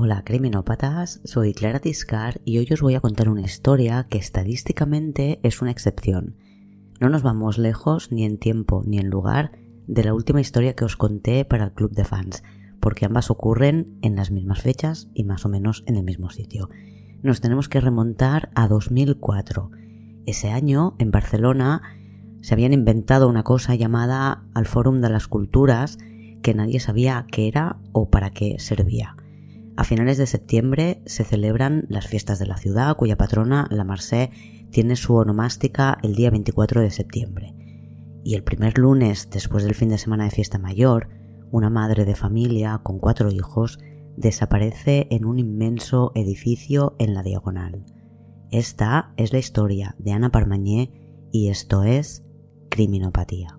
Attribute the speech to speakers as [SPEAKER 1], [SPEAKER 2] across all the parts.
[SPEAKER 1] Hola criminópatas, soy Clara Tiscar y hoy os voy a contar una historia que estadísticamente es una excepción. No nos vamos lejos ni en tiempo ni en lugar de la última historia que os conté para el club de fans, porque ambas ocurren en las mismas fechas y más o menos en el mismo sitio. Nos tenemos que remontar a 2004. Ese año, en Barcelona, se habían inventado una cosa llamada al Fórum de las Culturas que nadie sabía qué era o para qué servía. A finales de septiembre se celebran las fiestas de la ciudad, cuya patrona, la Marseille, tiene su onomástica el día 24 de septiembre. Y el primer lunes, después del fin de semana de fiesta mayor, una madre de familia con cuatro hijos desaparece en un inmenso edificio en la diagonal. Esta es la historia de Ana Parmañé y esto es Criminopatía.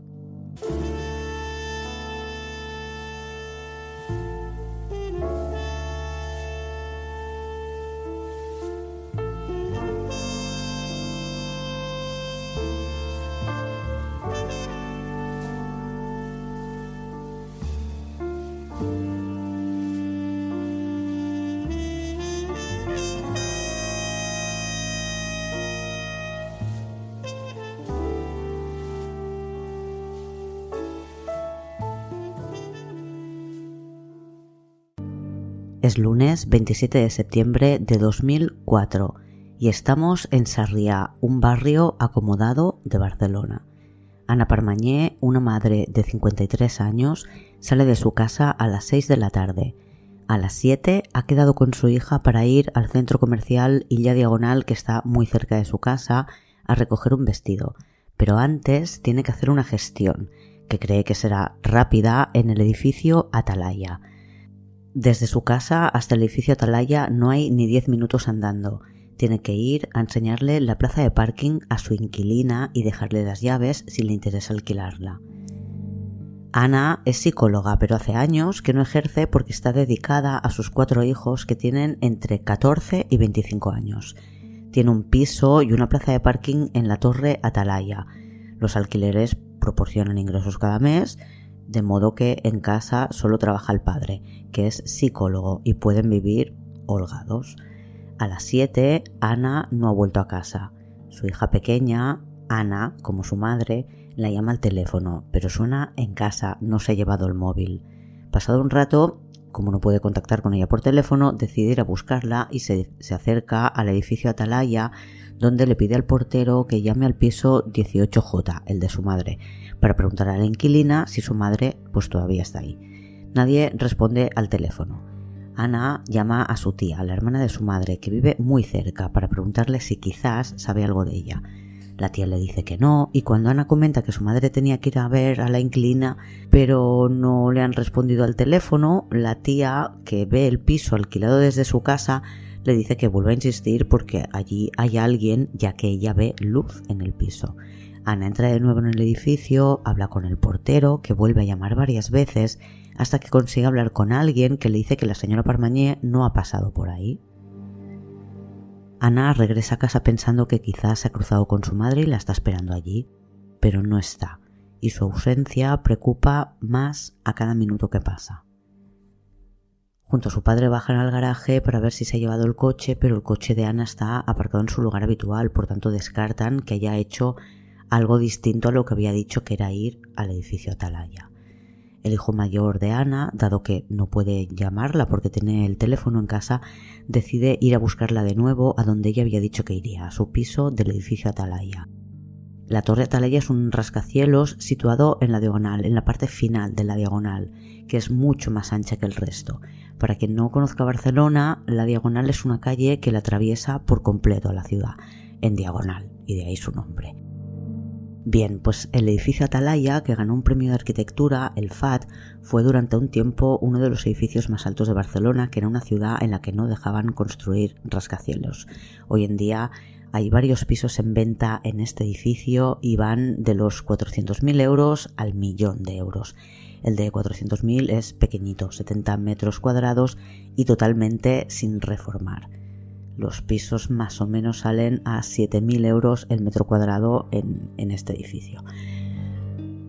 [SPEAKER 1] Es lunes 27 de septiembre de 2004 y estamos en Sarriá, un barrio acomodado de Barcelona. Ana Parmañé, una madre de 53 años, sale de su casa a las 6 de la tarde. A las 7 ha quedado con su hija para ir al centro comercial Illa Diagonal que está muy cerca de su casa a recoger un vestido, pero antes tiene que hacer una gestión que cree que será rápida en el edificio Atalaya desde su casa hasta el edificio Atalaya no hay ni 10 minutos andando. Tiene que ir a enseñarle la plaza de parking a su inquilina y dejarle las llaves si le interesa alquilarla. Ana es psicóloga, pero hace años que no ejerce porque está dedicada a sus cuatro hijos que tienen entre 14 y 25 años. Tiene un piso y una plaza de parking en la torre Atalaya. Los alquileres proporcionan ingresos cada mes de modo que en casa solo trabaja el padre, que es psicólogo, y pueden vivir holgados. A las 7, Ana no ha vuelto a casa. Su hija pequeña, Ana, como su madre, la llama al teléfono, pero suena en casa, no se ha llevado el móvil. Pasado un rato, como no puede contactar con ella por teléfono, decide ir a buscarla y se, se, acerca al edificio Atalaya, donde le pide al portero que llame al piso 18J, el de su madre, para preguntar a la inquilina si su madre pues todavía está ahí. Nadie responde al teléfono. Ana llama a su tía, la hermana de su madre, que vive muy cerca, para preguntarle si quizás sabe algo de ella. La tía le dice que no, y cuando Ana comenta que su madre tenía que ir a ver a la inquilina, pero no le han respondido al teléfono, la tía, que ve el piso alquilado desde su casa, le dice que vuelva a insistir porque allí hay alguien, ya que ella ve luz en el piso. Ana entra de nuevo en el edificio, habla con el portero, que vuelve a llamar varias veces, hasta que consigue hablar con alguien que le dice que la señora Parmañé no ha pasado por ahí. Ana regresa a casa pensando que quizás se ha cruzado con su madre y la está esperando allí, pero no está, y su ausencia preocupa más a cada minuto que pasa. Junto a su padre bajan al garaje para ver si se ha llevado el coche, pero el coche de Ana está aparcado en su lugar habitual, por tanto descartan que haya hecho algo distinto a lo que había dicho que era ir al edificio Atalaya. El hijo mayor de Ana, dado que no puede llamarla porque tiene el teléfono en casa, decide ir a buscarla de nuevo a donde ella había dicho que iría, a su piso del edificio Atalaya. La torre Atalaya es un rascacielos situado en la diagonal, en la parte final de la diagonal, que es mucho más ancha que el resto. Para quien no conozca Barcelona, la diagonal es una calle que la atraviesa por completo a la ciudad, en diagonal, y de ahí su nombre. Bien, pues el edificio Atalaya, que ganó un premio de arquitectura, el FAT, fue durante un tiempo uno de los edificios más altos de Barcelona, que era una ciudad en la que no dejaban construir rascacielos. Hoy en día hay varios pisos en venta en este edificio y van de los 400.000 euros al millón de euros. El de 400.000 es pequeñito, 70 metros cuadrados y totalmente sin reformar los pisos más o menos salen a 7.000 euros el metro cuadrado en, este edificio.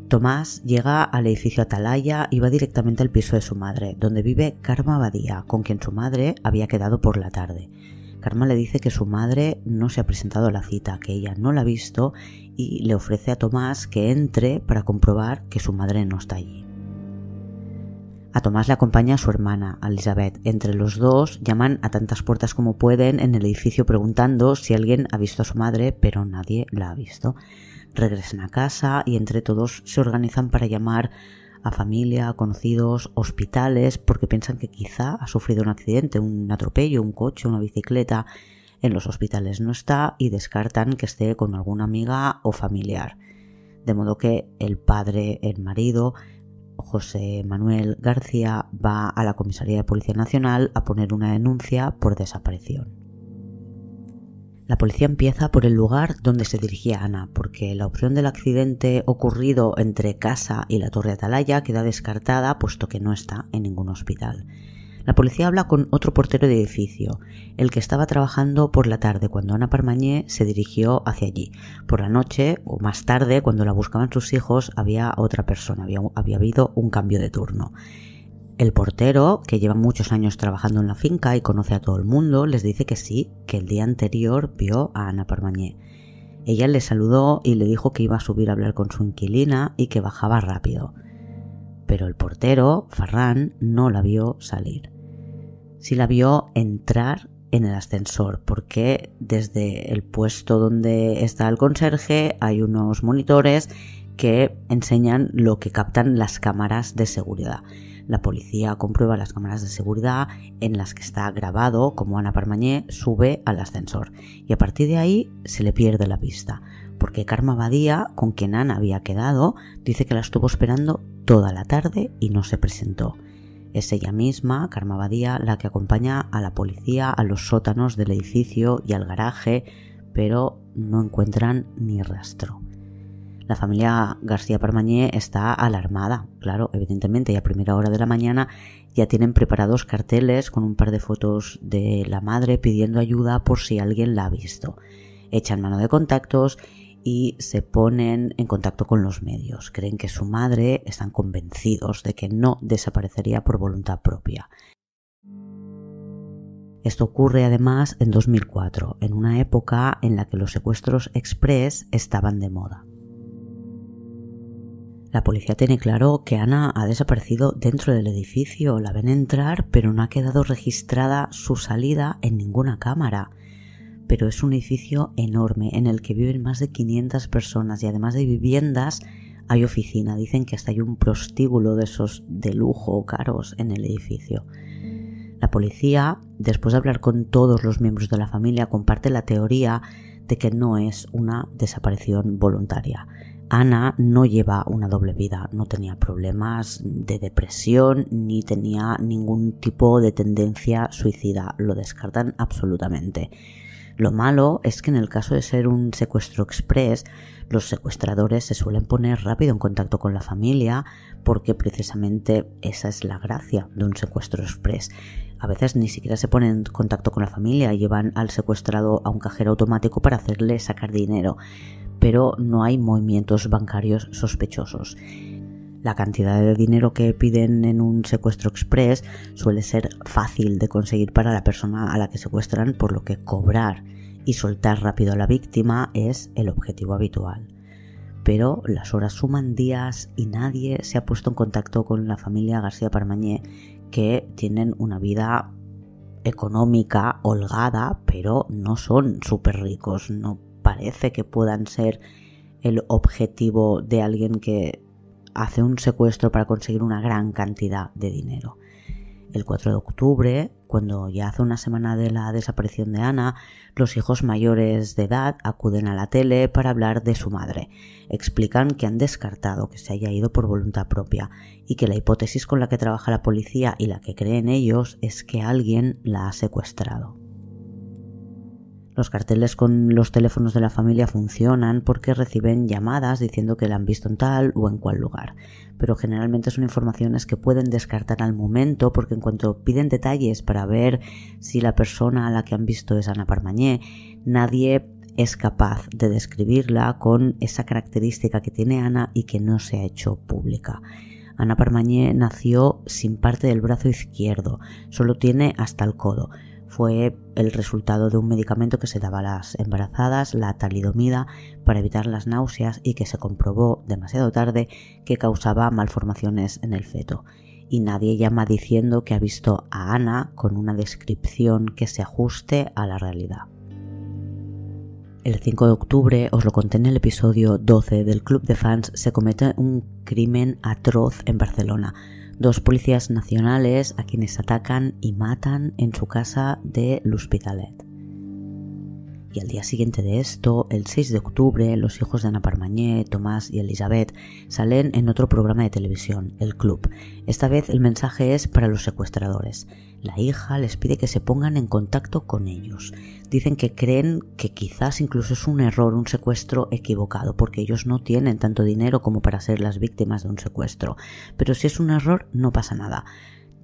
[SPEAKER 1] Tomás llega al edificio Atalaya y va directamente al piso de su madre, donde vive Karma Badía, con quien su madre había quedado por la tarde. Karma le dice que su madre no se ha presentado a la cita, que ella no la ha visto y le ofrece a Tomás que entre para comprobar que su madre no está allí. A Tomás le acompaña su hermana, Elizabeth. Entre los dos llaman a tantas puertas como pueden en el edificio preguntando si alguien ha visto a su madre, pero nadie la ha visto regresan a casa y entre todos se organizan para llamar a familia, conocidos, hospitales, porque piensan que quizá ha sufrido un accidente, un atropello, un coche, una bicicleta. En los hospitales no está y descartan que esté con alguna amiga o familiar. De modo que el padre, el marido, José Manuel García, va a la Comisaría de Policía Nacional a poner una denuncia por desaparición. La policía empieza por el lugar donde se dirigía Ana, porque la opción del accidente ocurrido entre casa y la Torre Atalaya queda descartada puesto que no está en ningún hospital. La policía habla con otro portero de edificio, el que estaba trabajando por la tarde cuando Ana Parmañé se dirigió hacia allí. Por la noche o más tarde, cuando la buscaban sus hijos, había otra persona, había, habido un cambio de turno. El portero, que lleva muchos años trabajando en la finca y conoce a todo el mundo, les dice que sí, que el día anterior vio a Ana Parmañé. Ella le saludó y le dijo que iba a subir a hablar con su inquilina y que bajaba rápido. Pero el portero, Farran, no la vio salir. Sí la vio entrar en el ascensor, porque desde el puesto donde está el conserje hay unos monitores que enseñan lo que captan las cámaras de seguridad. La policía comprueba las cámaras de seguridad en las que está grabado como Ana Parmañé sube al ascensor y a partir de ahí se le pierde la pista, porque Karma Badía, con quien Ana había quedado, dice que la estuvo esperando toda la tarde y no se presentó. Es ella misma, Karma Badía, la que acompaña a la policía a los sótanos del edificio y al garaje, pero no encuentran ni rastro. La familia García Parmañé está alarmada, claro, evidentemente, y a primera hora de la mañana ya tienen preparados carteles con un par de fotos de la madre pidiendo ayuda por si alguien la ha visto. Echan mano de contactos y se ponen en contacto con los medios. Creen que su madre están convencidos de que no desaparecería por voluntad propia. Esto ocurre además en 2004, en una época en la que los secuestros express estaban de moda. La policía tiene claro que Ana ha desaparecido dentro del edificio, la ven entrar, pero no ha quedado registrada su salida en ninguna cámara. Pero es un edificio enorme en el que viven más de 500 personas y además de viviendas hay oficina. Dicen que hasta hay un prostíbulo de esos de lujo caros en el edificio. La policía, después de hablar con todos los miembros de la familia, comparte la teoría de que no es una desaparición voluntaria. Ana no lleva una doble vida, no tenía problemas de depresión ni tenía ningún tipo de tendencia suicida, lo descartan absolutamente. Lo malo es que en el caso de ser un secuestro express, los secuestradores se suelen poner rápido en contacto con la familia porque precisamente esa es la gracia de un secuestro express. A veces ni siquiera se ponen en contacto con la familia, llevan al secuestrado a un cajero automático para hacerle sacar dinero pero no hay movimientos bancarios sospechosos. La cantidad de dinero que piden en un secuestro express suele ser fácil de conseguir para la persona a la que secuestran, por lo que cobrar y soltar rápido a la víctima es el objetivo habitual. Pero las horas suman días y nadie se ha puesto en contacto con la familia García Parmañé, que tienen una vida económica holgada, pero no son súper ricos, no parece que puedan ser el objetivo de alguien que hace un secuestro para conseguir una gran cantidad de dinero. El 4 de octubre, cuando ya hace una semana de la desaparición de Ana, los hijos mayores de edad acuden a la tele para hablar de su madre. Explican que han descartado que se haya ido por voluntad propia y que la hipótesis con la que trabaja la policía y la que creen ellos es que alguien la ha secuestrado. Los carteles con los teléfonos de la familia funcionan porque reciben llamadas diciendo que la han visto en tal o en cual lugar, pero generalmente son informaciones que pueden descartar al momento porque en cuanto piden detalles para ver si la persona a la que han visto es Ana Parmañé, nadie es capaz de describirla con esa característica que tiene Ana y que no se ha hecho pública. Ana Parmañé nació sin parte del brazo izquierdo, solo tiene hasta el codo. Fue el resultado de un medicamento que se daba a las embarazadas, la talidomida, para evitar las náuseas y que se comprobó demasiado tarde que causaba malformaciones en el feto y nadie llama diciendo que ha visto a Ana con una descripción que se ajuste a la realidad. El 5 de octubre, os lo conté en el episodio 12 del Club de Fans, se comete un crimen atroz en Barcelona. Dos policías nacionales a quienes atacan y matan en su casa de l'Hospitalet. Y al día siguiente de esto, el 6 de octubre, los hijos de Ana Parmañé, Tomás y Elizabeth salen en otro programa de televisión, El Club. Esta vez el mensaje es para los secuestradores. La hija les pide que se pongan en contacto con ellos. Dicen que creen que quizás incluso es un error, un secuestro equivocado, porque ellos no tienen tanto dinero como para ser las víctimas de un secuestro. Pero si es un error, no pasa nada.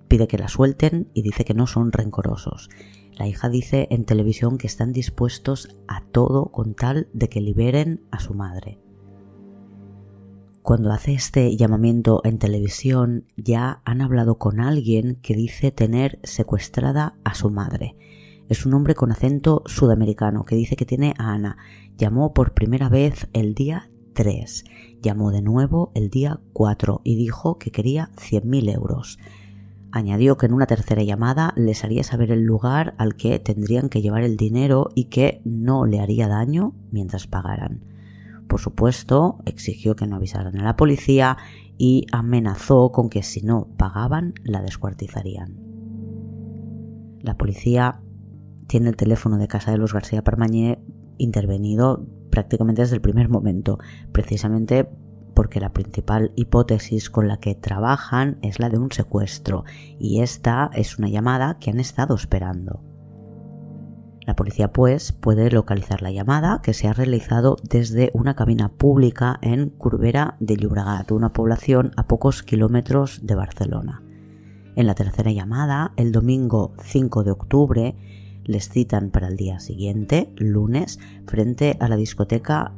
[SPEAKER 1] Pide que la suelten y dice que no son rencorosos. La hija dice en televisión que están dispuestos a todo con tal de que liberen a su madre. Cuando hace este llamamiento en televisión ya han hablado con alguien que dice tener secuestrada a su madre. Es un hombre con acento sudamericano que dice que tiene a Ana. Llamó por primera vez el día 3, llamó de nuevo el día 4 y dijo que quería 100.000 euros. Añadió que en una tercera llamada les haría saber el lugar al que tendrían que llevar el dinero y que no le haría daño mientras pagaran. Por supuesto, exigió que no avisaran a la policía y amenazó con que si no pagaban la descuartizarían. La policía tiene el teléfono de casa de los García Parmañé intervenido prácticamente desde el primer momento, precisamente porque la principal hipótesis con la que trabajan es la de un secuestro y esta es una llamada que han estado esperando. La policía pues puede localizar la llamada que se ha realizado desde una cabina pública en Curbera de Llobregat, una población a pocos kilómetros de Barcelona. En la tercera llamada, el domingo 5 de octubre, les citan para el día siguiente, lunes, frente a la discoteca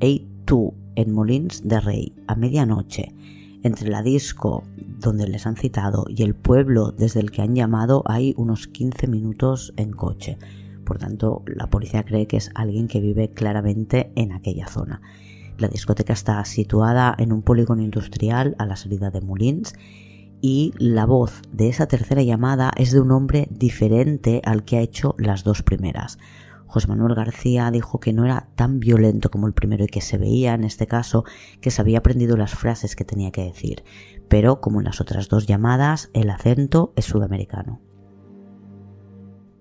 [SPEAKER 1] A2 en Molins de Rey a medianoche. Entre la disco donde les han citado y el pueblo desde el que han llamado hay unos 15 minutos en coche. Por tanto, la policía cree que es alguien que vive claramente en aquella zona. La discoteca está situada en un polígono industrial a la salida de Molins y la voz de esa tercera llamada es de un hombre diferente al que ha hecho las dos primeras. José Manuel García dijo que no era tan violento como el primero y que se veía en este caso que se había aprendido las frases que tenía que decir, pero como en las otras dos llamadas, el acento es sudamericano.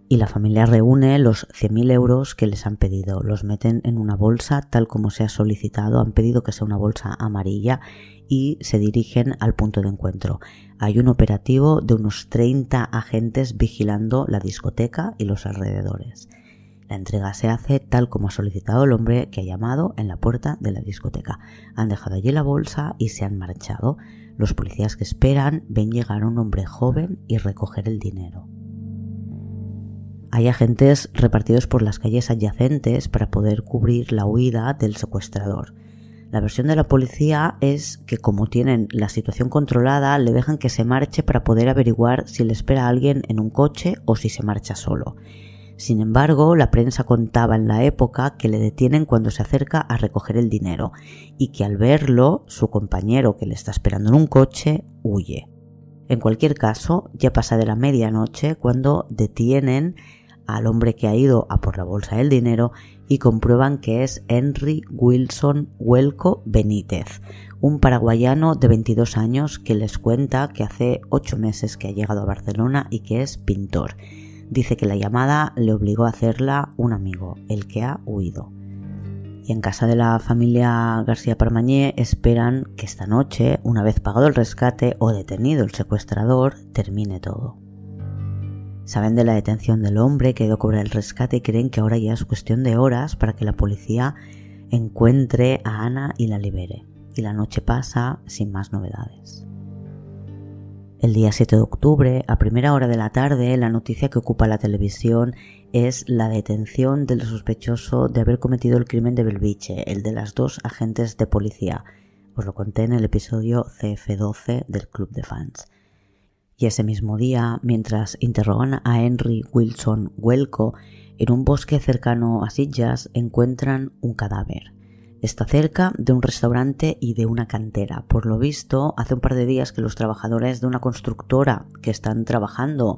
[SPEAKER 1] Y la familia reúne los 100.000 euros que les han pedido, los meten en una bolsa tal como se ha solicitado, han pedido que sea una bolsa amarilla y se dirigen al punto de encuentro. Hay un operativo de unos 30 agentes vigilando la discoteca y los alrededores. La entrega se hace tal como ha solicitado el hombre que ha llamado en la puerta de la discoteca. Han dejado allí la bolsa y se han marchado. Los policías que esperan ven llegar a un hombre joven y recoger el dinero. Hay agentes repartidos por las calles adyacentes para poder cubrir la huida del secuestrador. La versión de la policía es que como tienen la situación controlada, le dejan que se marche para poder averiguar si le espera alguien en un coche o si se marcha solo. Sin embargo, la prensa contaba en la época que le detienen cuando se acerca a recoger el dinero y que al verlo, su compañero que le está esperando en un coche huye. En cualquier caso, ya pasa de la medianoche cuando detienen al hombre que ha ido a por la bolsa del dinero y comprueban que es Henry Wilson Huelco Benítez, un paraguayano de 22 años que les cuenta que hace 8 meses que ha llegado a Barcelona y que es pintor Dice que la llamada le obligó a hacerla un amigo, el que ha huido. Y en casa de la familia García Parmañé esperan que esta noche, una vez pagado el rescate o detenido el secuestrador, termine todo. Saben de la detención del hombre que ha ido a cobrar el rescate y creen que ahora ya es cuestión de horas para que la policía encuentre a Ana y la libere. Y la noche pasa sin más novedades. El día 7 de octubre, a primera hora de la tarde, la noticia que ocupa la televisión es la detención del sospechoso de haber cometido el crimen de Belviche, el de las dos agentes de policía. Os lo conté en el episodio CF12 del Club de Fans. Y ese mismo día, mientras interrogan a Henry Wilson Huelco, en un bosque cercano a Sillas encuentran un cadáver. Está cerca de un restaurante y de una cantera. Por lo visto, hace un par de días que los trabajadores de una constructora que están trabajando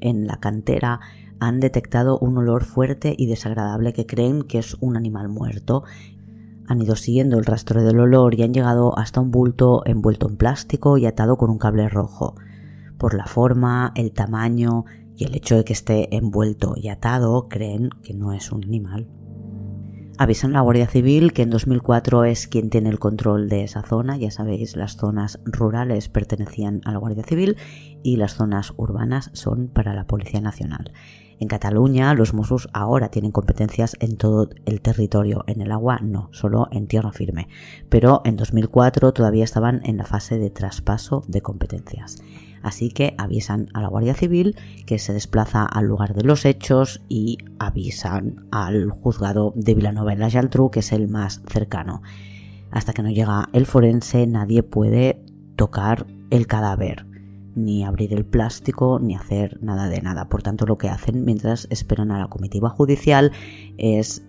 [SPEAKER 1] en la cantera han detectado un olor fuerte y desagradable que creen que es un animal muerto. Han ido siguiendo el rastro del olor y han llegado hasta un bulto envuelto en plástico y atado con un cable rojo. Por la forma, el tamaño y el hecho de que esté envuelto y atado, creen que no es un animal avisan a la Guardia Civil que en 2004 es quien tiene el control de esa zona. Ya sabéis, las zonas rurales pertenecían a la Guardia Civil y las zonas urbanas son para la Policía Nacional. En Cataluña los Mossos ahora tienen competencias en todo el territorio, en el agua no, solo en tierra firme. Pero en 2004 todavía estaban en la fase de traspaso de competencias. Así que avisan a la Guardia Civil que se desplaza al lugar de los hechos y avisan al juzgado de Vilanova en la Geltrú, que es el más cercano. Hasta que no llega el forense, nadie puede tocar el cadáver, ni abrir el plástico, ni hacer nada de nada. Por tanto, lo que hacen mientras esperan a la comitiva judicial es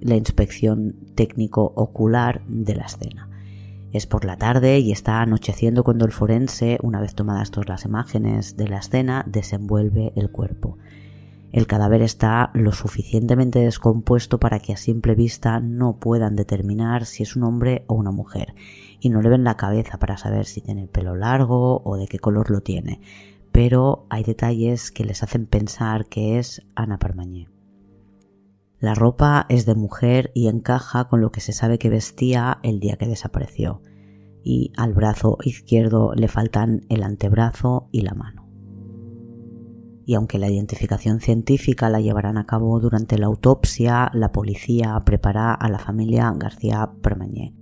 [SPEAKER 1] la inspección técnico ocular de la escena. Es por la tarde y está anocheciendo cuando el forense, una vez tomadas todas las imágenes de la escena, desenvuelve el cuerpo. El cadáver está lo suficientemente descompuesto para que a simple vista no puedan determinar si es un hombre o una mujer, y no le ven la cabeza para saber si tiene el pelo largo o de qué color lo tiene, pero hay detalles que les hacen pensar que es Ana Parmañé. La ropa es de mujer y encaja con lo que se sabe que vestía el día que desapareció, y al brazo izquierdo le faltan el antebrazo y la mano. Y aunque la identificación científica la llevarán a cabo durante la autopsia, la policía prepara a la familia García Permañé.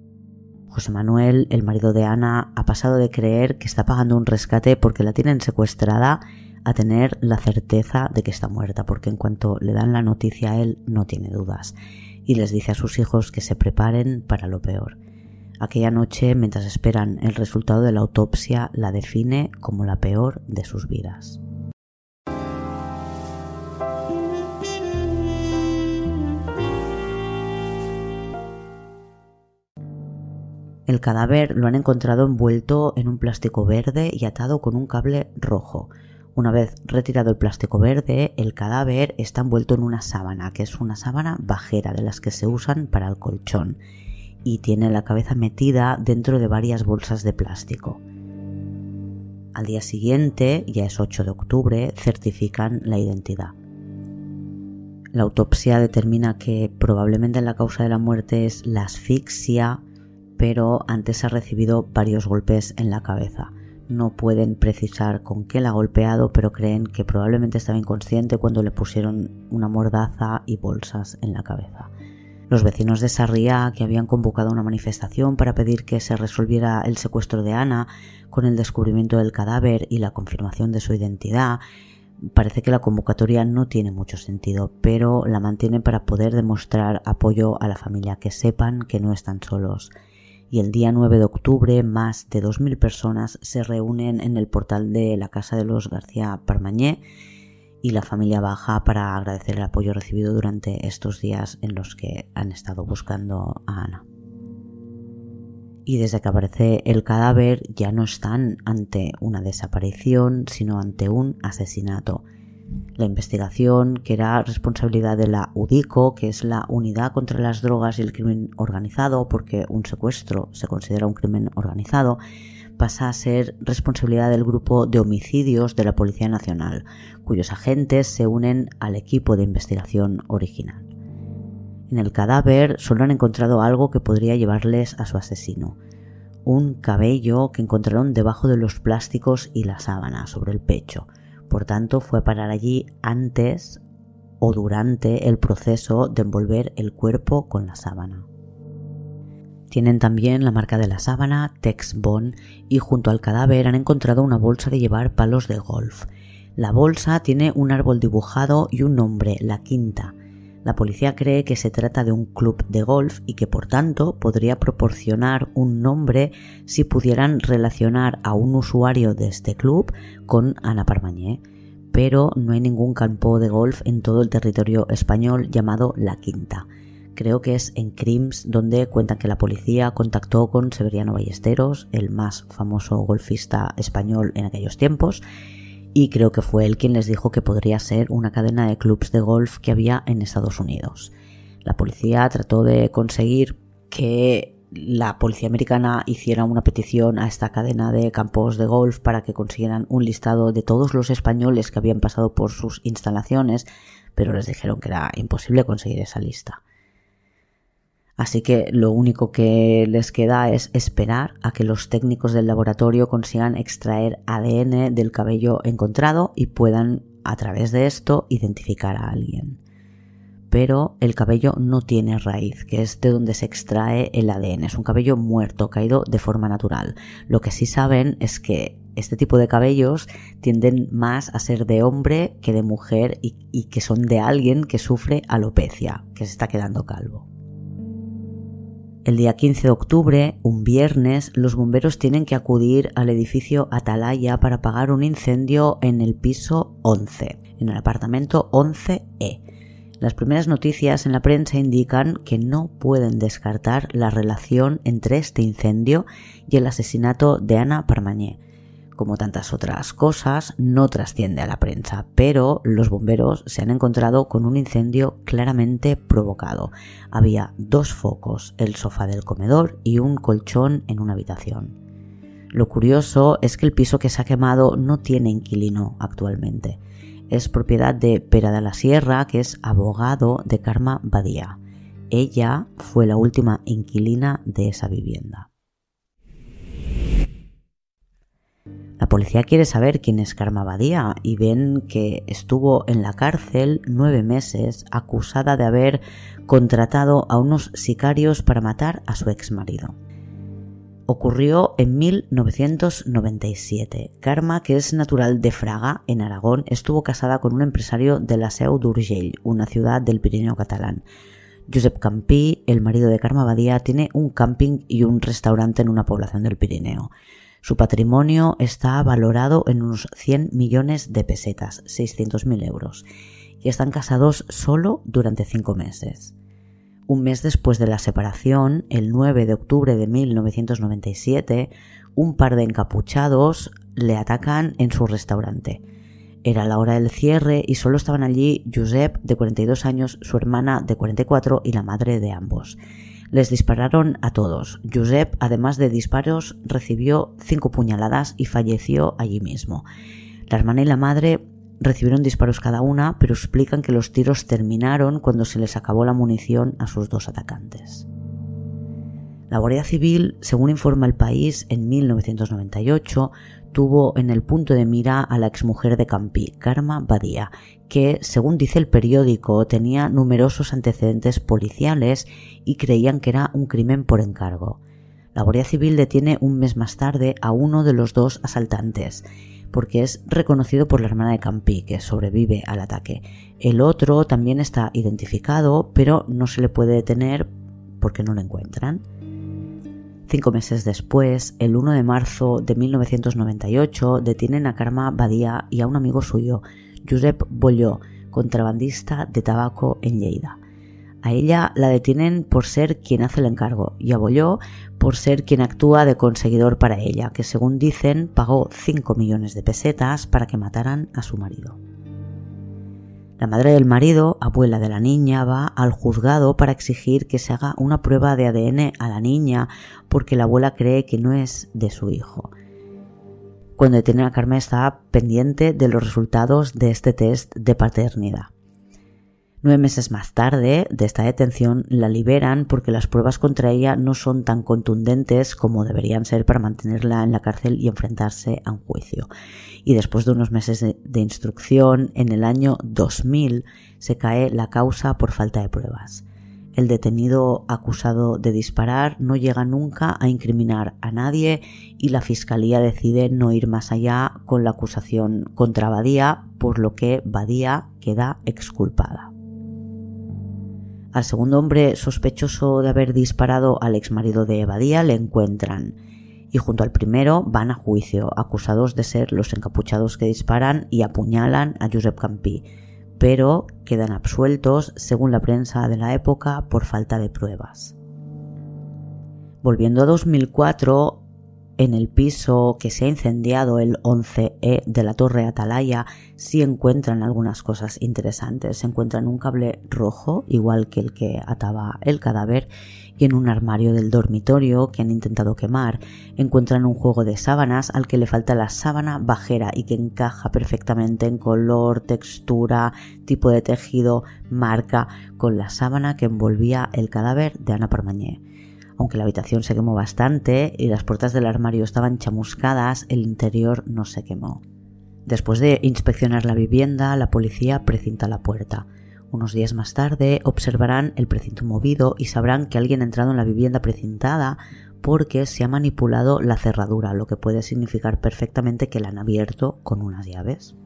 [SPEAKER 1] José Manuel, el marido de Ana, ha pasado de creer que está pagando un rescate porque la tienen secuestrada a tener la certeza de que está muerta, porque en cuanto le dan la noticia a él no tiene dudas y les dice a sus hijos que se preparen para lo peor. Aquella noche, mientras esperan el resultado de la autopsia, la define como la peor de sus vidas. El cadáver lo han encontrado envuelto en un plástico verde y atado con un cable rojo. Una vez retirado el plástico verde, el cadáver está envuelto en una sábana, que es una sábana bajera de las que se usan para el colchón, y tiene la cabeza metida dentro de varias bolsas de plástico. Al día siguiente, ya es 8 de octubre, certifican la identidad. La autopsia determina que probablemente la causa de la muerte es la asfixia, pero antes ha recibido varios golpes en la cabeza no pueden precisar con qué la ha golpeado, pero creen que probablemente estaba inconsciente cuando le pusieron una mordaza y bolsas en la cabeza. Los vecinos de Sarriá, que habían convocado una manifestación para pedir que se resolviera el secuestro de Ana, con el descubrimiento del cadáver y la confirmación de su identidad, parece que la convocatoria no tiene mucho sentido, pero la mantienen para poder demostrar apoyo a la familia, que sepan que no están solos y el día 9 de octubre más de 2.000 personas se reúnen en el portal de la casa de los García Parmañé y la familia baja para agradecer el apoyo recibido durante estos días en los que han estado buscando a Ana. Y desde que aparece el cadáver ya no están ante una desaparición, sino ante un asesinato la investigación, que era responsabilidad de la UDICO, que es la Unidad contra las Drogas y el Crimen Organizado, porque un secuestro se considera un crimen organizado, pasa a ser responsabilidad del grupo de homicidios de la Policía Nacional, cuyos agentes se unen al equipo de investigación original. En el cadáver solo han encontrado algo que podría llevarles a su asesino, un cabello que encontraron debajo de los plásticos y la sábana sobre el pecho, por tanto fue parar allí antes o durante el proceso de envolver el cuerpo con la sábana. Tienen también la marca de la sábana, Tex Bond, y junto al cadáver han encontrado una bolsa de llevar palos de golf. La bolsa tiene un árbol dibujado y un nombre, La Quinta. La policía cree que se trata de un club de golf y que por tanto podría proporcionar un nombre si pudieran relacionar a un usuario de este club con Ana Parmañé, pero no hay ningún campo de golf en todo el territorio español llamado La Quinta. Creo que es en Crims, donde cuentan que la policía contactó con Severiano Ballesteros, el más famoso golfista español en aquellos tiempos, y creo que fue él quien les dijo que podría ser una cadena de clubs de golf que había en Estados Unidos. La policía trató de conseguir que la policía americana hiciera una petición a esta cadena de campos de golf para que consiguieran un listado de todos los españoles que habían pasado por sus instalaciones, pero les dijeron que era imposible conseguir esa lista. Así que lo único que les queda es esperar a que los técnicos del laboratorio consigan extraer ADN del cabello encontrado y puedan a través de esto identificar a alguien. Pero el cabello no tiene raíz, que es de donde se extrae el ADN. Es un cabello muerto, caído de forma natural. Lo que sí saben es que este tipo de cabellos tienden más a ser de hombre que de mujer y, que son de alguien que sufre alopecia, que se está quedando calvo. El día 15 de octubre, un viernes, los bomberos tienen que acudir al edificio Atalaya para apagar un incendio en el piso 11, en el apartamento 11E. Las primeras noticias en la prensa indican que no pueden descartar la relación entre este incendio y el asesinato de Ana Parmañé como tantas otras cosas, no trasciende a la prensa, pero los bomberos se han encontrado con un incendio claramente provocado. Había dos focos, el sofá del comedor y un colchón en una habitación. Lo curioso es que el piso que se ha quemado no tiene inquilino actualmente. Es propiedad de Pera de la Sierra, que es abogado de Karma Badía. Ella fue la última inquilina de esa vivienda. La policía quiere saber quién es Karma Badía y ven que estuvo en la cárcel nueve meses acusada de haber contratado a unos sicarios para matar a su ex marido. Ocurrió en 1997. Karma, que es natural de Fraga, en Aragón, estuvo casada con un empresario de la Seu d'Urgell, una ciudad del Pirineo catalán. Josep Campí, el marido de Karma Badía, tiene un camping y un restaurante en una población del Pirineo. Su patrimonio está valorado en unos 100 millones de pesetas, 600.000 euros, y están casados solo durante cinco meses. Un mes después de la separación, el 9 de octubre de 1997, un par de encapuchados le atacan en su restaurante. Era la hora del cierre y solo estaban allí Josep, de 42 años, su hermana, de 44, y la madre de ambos. Les dispararon a todos. Josep, además de disparos, recibió cinco puñaladas y falleció allí mismo. La hermana y la madre recibieron disparos cada una, pero explican que los tiros terminaron cuando se les acabó la munición a sus dos atacantes. La Guardia Civil, según informa el país, en 1998 tuvo en el punto de mira a la exmujer de Campi, Karma Badía, que, según dice el periódico, tenía numerosos antecedentes policiales y creían que era un crimen por encargo. La Guardia Civil detiene un mes más tarde a uno de los dos asaltantes, porque es reconocido por la hermana de Campi, que sobrevive al ataque. El otro también está identificado, pero no se le puede detener porque no lo encuentran. Cinco meses después, el 1 de marzo de 1998, detienen a Karma Badía y a un amigo suyo, Josep Bolló, contrabandista de tabaco en Lleida. A ella la detienen por ser quien hace el encargo y a Bolló por ser quien actúa de conseguidor para ella, que según dicen pagó 5 millones de pesetas para que mataran a su marido. La madre del marido, abuela de la niña, va al juzgado para exigir que se haga una prueba de ADN a la niña porque la abuela cree que no es de su hijo. Cuando detienen a Carmen está pendiente de los resultados de este test de paternidad. Nueve meses más tarde de esta detención la liberan porque las pruebas contra ella no son tan contundentes como deberían ser para mantenerla en la cárcel y enfrentarse a un juicio. Y después de unos meses de, instrucción, en el año 2000 se cae la causa por falta de pruebas. el detenido acusado de disparar no llega nunca a incriminar a nadie y la Fiscalía decide no ir más allá con la acusación contra Badía, por lo que Badía queda exculpada. Al segundo hombre sospechoso de haber disparado al exmarido de Badía le encuentran y junto al primero van a juicio, acusados de ser los encapuchados que disparan y apuñalan a Josep Campí, pero quedan absueltos, según la prensa de la época, por falta de pruebas. Volviendo a 2004, en el piso que se ha incendiado el 11E de la Torre Atalaya sí encuentran algunas cosas interesantes. Se encuentran un cable rojo, igual que el que ataba el cadáver, y en un armario del dormitorio que han intentado quemar encuentran un juego de sábanas al que le falta la sábana bajera y que encaja perfectamente en color, textura, tipo de tejido, marca con la sábana que envolvía el cadáver de Ana Parmañé. Aunque la habitación se quemó bastante y las puertas del armario estaban chamuscadas, el interior no se quemó. Después de inspeccionar la vivienda, la policía precinta la puerta. Unos días más tarde observarán el precinto movido y sabrán que alguien ha entrado en la vivienda precintada porque se ha manipulado la cerradura, lo que puede significar perfectamente que la han abierto con unas llaves.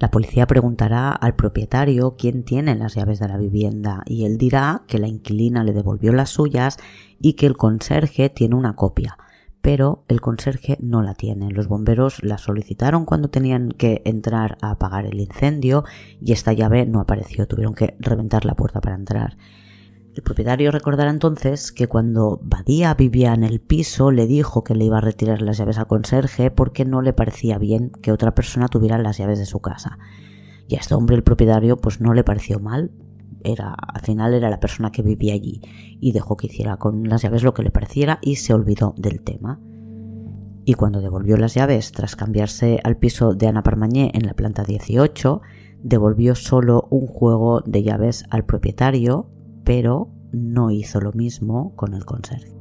[SPEAKER 1] La policía preguntará al propietario quién tiene las llaves de la vivienda y él dirá que la inquilina le devolvió las suyas y que el conserje tiene una copia pero el conserje no la tiene. Los bomberos la solicitaron cuando tenían que entrar a apagar el incendio y esta llave no apareció, tuvieron que reventar la puerta para entrar. El propietario recordará entonces que cuando Badía vivía en el piso le dijo que le iba a retirar las llaves al conserje porque no le parecía bien que otra persona tuviera las llaves de su casa. Y a este hombre el propietario pues no le pareció mal, era, al final era la persona que vivía allí y dejó que hiciera con las llaves lo que le pareciera y se olvidó del tema. Y cuando devolvió las llaves tras cambiarse al piso de Ana Parmañé en la planta 18, devolvió solo un juego de llaves al propietario, pero no hizo lo mismo con el conserje.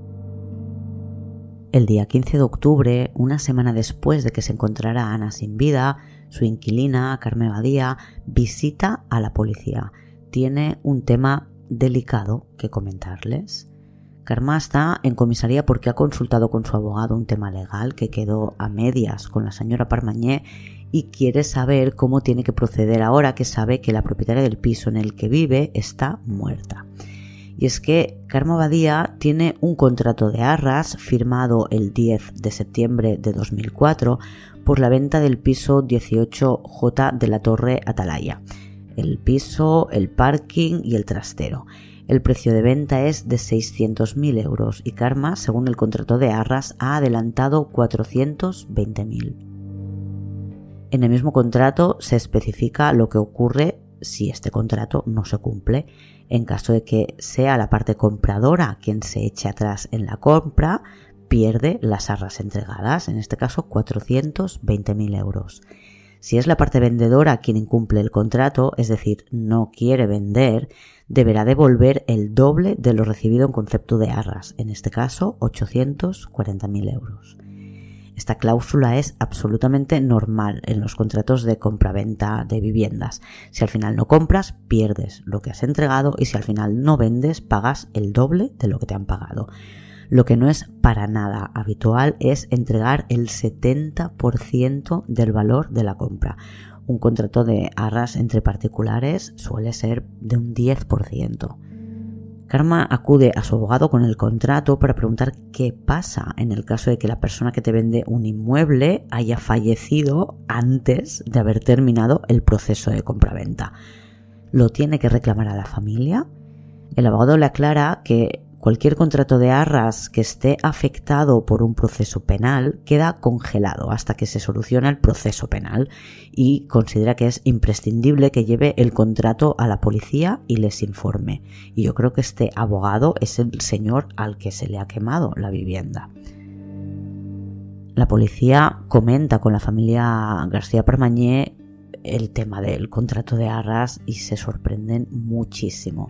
[SPEAKER 1] El día 15 de octubre, una semana después de que se encontrara Ana sin vida, su inquilina, Carmen Badía, visita a la policía tiene un tema delicado que comentarles. Karma está en comisaría porque ha consultado con su abogado un tema legal que quedó a medias con la señora Parmañé y quiere saber cómo tiene que proceder ahora que sabe que la propietaria del piso en el que vive está muerta. Y es que Karma Badía tiene un contrato de arras firmado el 10 de septiembre de 2004 por la venta del piso 18J de la Torre Atalaya el piso, el parking y el trastero. El precio de venta es de 600.000 euros y Karma, según el contrato de Arras, ha adelantado 420.000. En el mismo contrato se especifica lo que ocurre si este contrato no se cumple. En caso de que sea la parte compradora quien se eche atrás en la compra, pierde las arras entregadas, en este caso 420.000 euros. Si es la parte vendedora quien incumple el contrato, es decir, no quiere vender, deberá devolver el doble de lo recibido en concepto de arras, en este caso 840.000 euros. Esta cláusula es absolutamente normal en los contratos de compraventa de viviendas. Si al final no compras, pierdes lo que has entregado y si al final no vendes, pagas el doble de lo que te han pagado. Lo que no es para nada habitual es entregar el 70% del valor de la compra. Un contrato de arras entre particulares suele ser de un 10%. Karma acude a su abogado con el contrato para preguntar qué pasa en el caso de que la persona que te vende un inmueble haya fallecido antes de haber terminado el proceso de compraventa. ¿Lo tiene que reclamar a la familia? El abogado le aclara que Cualquier contrato de arras que esté afectado por un proceso penal queda congelado hasta que se solucione el proceso penal y considera que es imprescindible que lleve el contrato a la policía y les informe. Y yo creo que este abogado es el señor al que se le ha quemado la vivienda. La policía comenta con la familia García Permañé el tema del contrato de arras y se sorprenden muchísimo.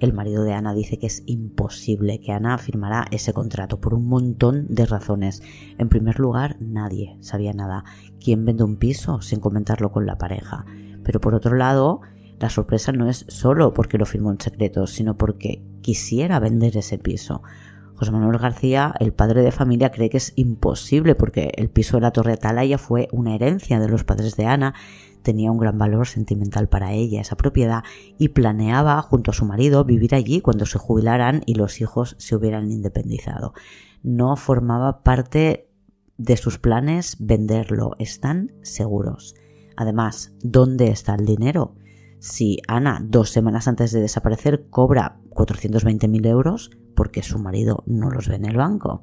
[SPEAKER 1] El marido de Ana dice que es imposible que Ana firmara ese contrato por un montón de razones. En primer lugar, nadie sabía nada. ¿Quién vende un piso sin comentarlo con la pareja? Pero por otro lado, La sorpresa no es solo porque lo firmó en secreto, sino porque quisiera vender ese piso. José Manuel García, el padre de familia, cree que es imposible porque el piso de la Torre Atalaya fue una herencia de los padres de Ana, tenía un gran valor sentimental para ella esa propiedad y planeaba junto a su marido vivir allí cuando se jubilaran y los hijos se hubieran independizado. No formaba parte de sus planes venderlo, están seguros. Además, ¿dónde está el dinero? Si Ana, dos semanas antes de desaparecer, cobra 420.000 euros, porque su marido no los ve en el banco.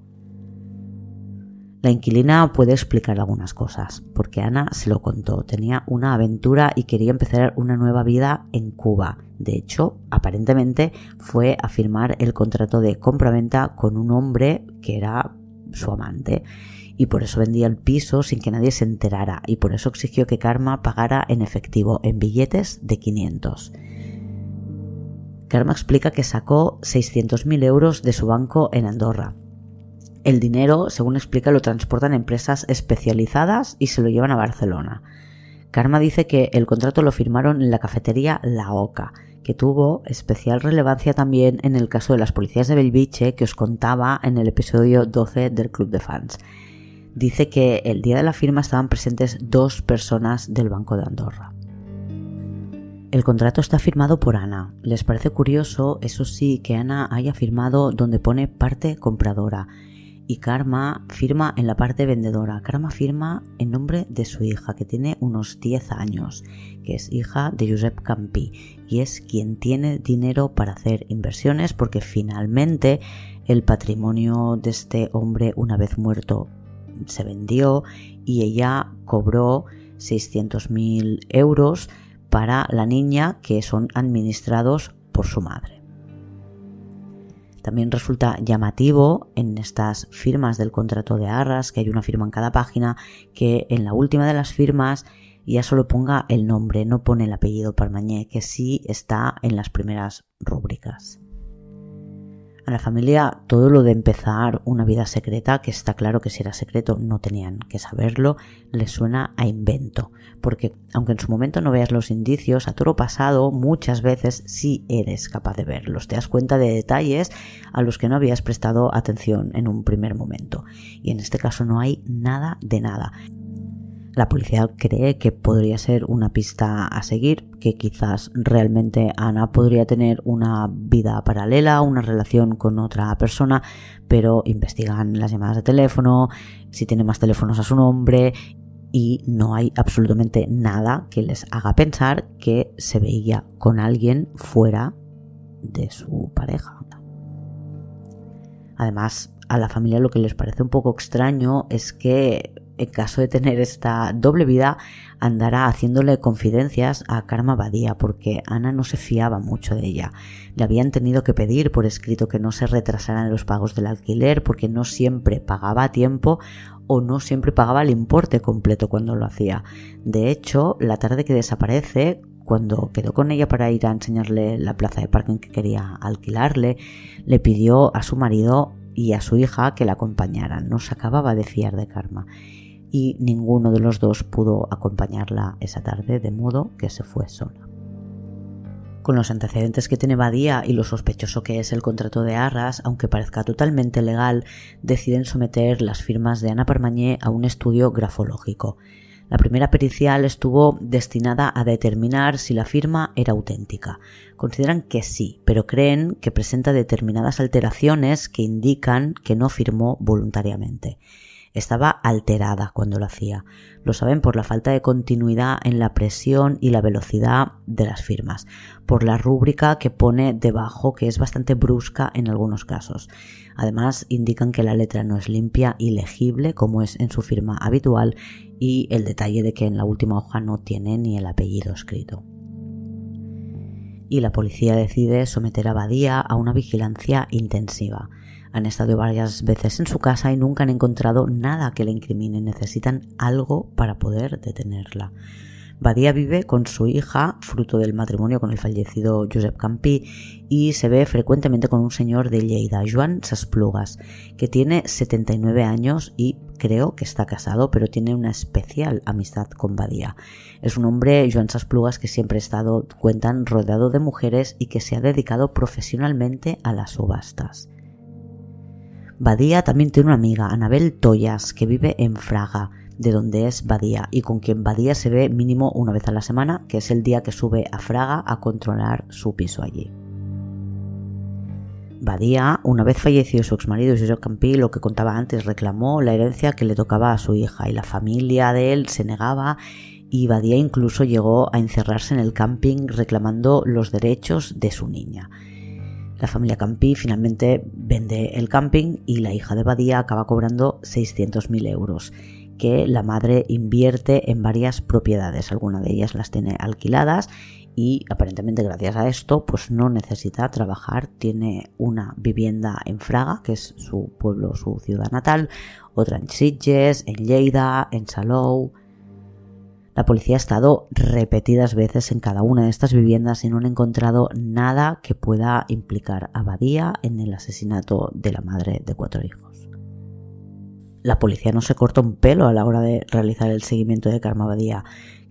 [SPEAKER 1] La inquilina puede explicar algunas cosas, porque Ana se lo contó, tenía una aventura y quería empezar una nueva vida en Cuba. De hecho, aparentemente fue a firmar el contrato de compraventa con un hombre que era su amante y por eso vendía el piso sin que nadie se enterara y por eso exigió que Karma pagara en efectivo, en billetes de 500. Karma explica que sacó 600.000 euros de su banco en Andorra. El dinero, según explica, lo transportan empresas especializadas y se lo llevan a Barcelona. Karma dice que el contrato lo firmaron en la cafetería La Oca, que tuvo especial relevancia también en el caso de las policías de Belviche que os contaba en el episodio 12 del Club de Fans dice que el día de la firma estaban presentes dos personas del Banco de Andorra. El contrato está firmado por Ana. Les parece curioso, eso sí, que Ana haya firmado donde pone parte compradora y Karma firma en la parte vendedora. Karma firma en nombre de su hija, que tiene unos 10 años, que es hija de Josep Campi y es quien tiene dinero para hacer inversiones porque finalmente el patrimonio de este hombre una vez muerto se vendió y ella cobró 600.000 euros para la niña que son administrados por su madre. También resulta llamativo en estas firmas del contrato de arras, que hay una firma en cada página, que en la última de las firmas ya solo ponga el nombre, no pone el apellido Parmañé, que sí está en las primeras rúbricas. A la familia todo lo de empezar una vida secreta, que está claro que si era secreto no tenían que saberlo, le suena a invento, porque aunque en su momento no veas los indicios, a toro pasado muchas veces sí eres capaz de verlos, te das cuenta de detalles a los que no habías prestado atención en un primer momento. Y en este caso no hay nada de nada. La policía cree que podría ser una pista a seguir, que quizás realmente Ana podría tener una vida paralela, una relación con otra persona, pero investigan las llamadas de teléfono, si tiene más teléfonos a su nombre y no hay absolutamente nada que les haga pensar que se veía con alguien fuera de su pareja. Además, a la familia lo que les parece un poco extraño es que en caso de tener esta doble vida, andará haciéndole confidencias a Karma Badía porque Ana no se fiaba mucho de ella. Le habían tenido que pedir por escrito que no se retrasaran los pagos del alquiler porque no siempre pagaba a tiempo o no siempre pagaba el importe completo cuando lo hacía. De hecho, la tarde que desaparece, cuando quedó con ella para ir a enseñarle la plaza de parking que quería alquilarle, le pidió a su marido y a su hija que la acompañaran. No se acababa de fiar de Karma y ninguno de los dos pudo acompañarla esa tarde, de modo que se fue sola. Con los antecedentes que tiene Badía y lo sospechoso que es el contrato de Arras, aunque parezca totalmente legal, deciden someter las firmas de Ana Parmañé a un estudio grafológico. La primera pericial estuvo destinada a determinar si la firma era auténtica. Consideran que sí, pero creen que presenta determinadas alteraciones que indican que no firmó voluntariamente. Estaba alterada cuando lo hacía. Lo saben por la falta de continuidad en la presión y la velocidad de las firmas, por la rúbrica que pone debajo que es bastante brusca en algunos casos. Además, indican que la letra no es limpia y legible como es en su firma habitual y el detalle de que en la última hoja no tiene ni el apellido escrito y la policía decide someter a Badía a una vigilancia intensiva. Han estado varias veces en su casa y nunca han encontrado nada que le incrimine. Necesitan algo para poder detenerla. Badía vive con su hija, fruto del matrimonio con el fallecido Josep Campi, y se ve frecuentemente con un señor de Lleida, Joan Sasplugas, que tiene 79 años y creo que está casado, pero tiene una especial amistad con Badía. Es un hombre, Joan Sasplugas, que siempre ha estado, cuentan, rodeado de mujeres y que se ha dedicado profesionalmente a las subastas. Badía también tiene una amiga, Anabel Toyas, que vive en Fraga, de donde es Badía, y con quien Badía se ve mínimo una vez a la semana, que es el día que sube a Fraga a controlar su piso allí. Badía, una vez falleció su exmarido Josep Campi, lo que contaba antes, reclamó la herencia que le tocaba a su hija y la familia de él se negaba y Badía incluso llegó a encerrarse en el camping reclamando los derechos de su niña. La familia Campi finalmente vende el camping y la hija de Badía acaba cobrando 600.000 euros que la madre invierte en varias propiedades. Algunas de ellas las tiene alquiladas y aparentemente gracias a esto pues no necesita trabajar, tiene una vivienda en Fraga, que es su pueblo, su ciudad natal, otra en Sitges, en Lleida, en Salou. La policía ha estado repetidas veces en cada una de estas viviendas y no han encontrado nada que pueda implicar a Badía en el asesinato de la madre de cuatro hijos. La policía no se corta un pelo a la hora de realizar el seguimiento de Karma Badía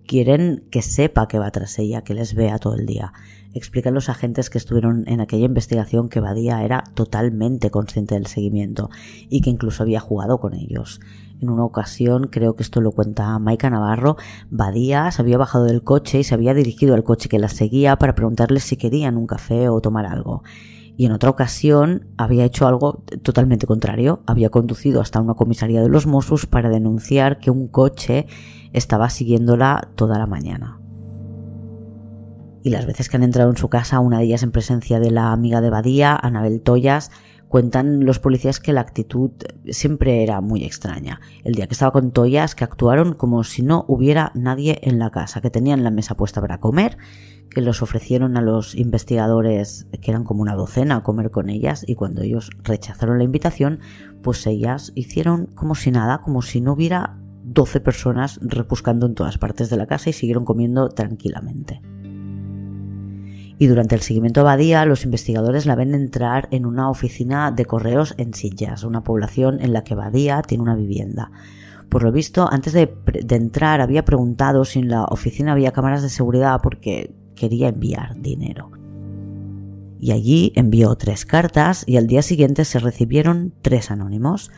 [SPEAKER 1] quieren que sepa que va tras ella, que les vea todo el día. Explican los agentes que estuvieron en aquella investigación que Badía era totalmente consciente del seguimiento y que incluso había jugado con ellos. En una ocasión, creo que esto lo cuenta Maika Navarro, Badía se había bajado del coche y se había dirigido al coche que la seguía para preguntarles si querían un café o tomar algo. Y en otra ocasión había hecho algo totalmente contrario, había conducido hasta una comisaría de los Mossos para denunciar que un coche estaba siguiéndola toda la mañana. Y las veces que han entrado en su casa, una de ellas en presencia de la amiga de Badía, Anabel Toyas, cuentan los policías que la actitud siempre era muy extraña. El día que estaba con Toyas, que actuaron como si no hubiera nadie en la casa, que tenían la mesa puesta para comer, que los ofrecieron a los investigadores, que eran como una docena, a comer con ellas, y cuando ellos rechazaron la invitación, pues ellas hicieron como si nada, como si no hubiera 12 personas repuscando en todas partes de la casa y siguieron comiendo tranquilamente. Y durante el seguimiento a Badía, los investigadores la ven entrar en una oficina de correos en Sillas, una población en la que Badía tiene una vivienda. Por lo visto, antes de, entrar había preguntado si en la oficina había cámaras de seguridad porque quería enviar dinero. Y allí envió tres cartas y al día siguiente se recibieron tres anónimos.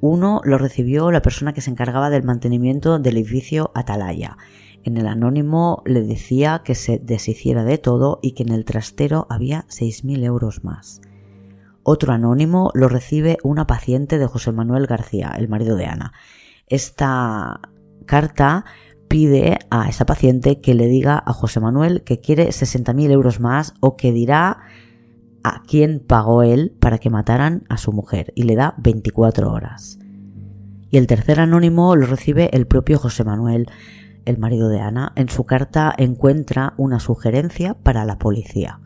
[SPEAKER 1] Uno lo recibió la persona que se encargaba del mantenimiento del edificio Atalaya. En el anónimo le decía que se deshiciera de todo y que en el trastero había 6.000 euros más. Otro anónimo lo recibe una paciente de José Manuel García, el marido de Ana. Esta carta pide a esa paciente que le diga a José Manuel que quiere 60.000 euros más o que dirá a quién pagó él para que mataran a su mujer y le da 24 horas. Y el tercer anónimo lo recibe el propio José Manuel, el marido de Ana. En su carta encuentra una sugerencia para la policía.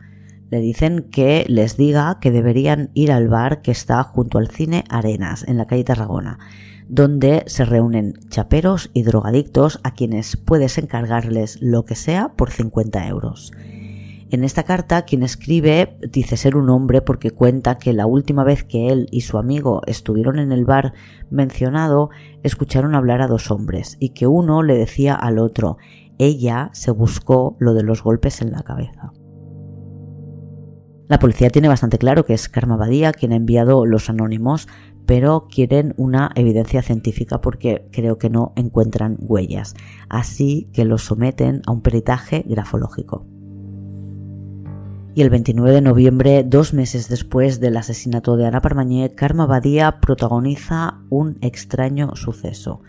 [SPEAKER 1] Le dicen que les diga que deberían ir al bar que está junto al cine Arenas, en la calle Tarragona, donde se reúnen chaperos y drogadictos a quienes puedes encargarles lo que sea por 50 euros. En esta carta, quien escribe dice ser un hombre porque cuenta que la última vez que él y su amigo estuvieron en el bar mencionado, escucharon hablar a dos hombres y que uno le decía al otro, ella se buscó lo de los golpes en la cabeza. La policía tiene bastante claro que es Karma Badía quien ha enviado los anónimos, pero quieren una evidencia científica porque creo que no encuentran huellas, así que los someten a un peritaje grafológico y el 29 de noviembre, dos meses después del asesinato de Ana Parmañé, Karma Badía protagoniza un extraño suceso.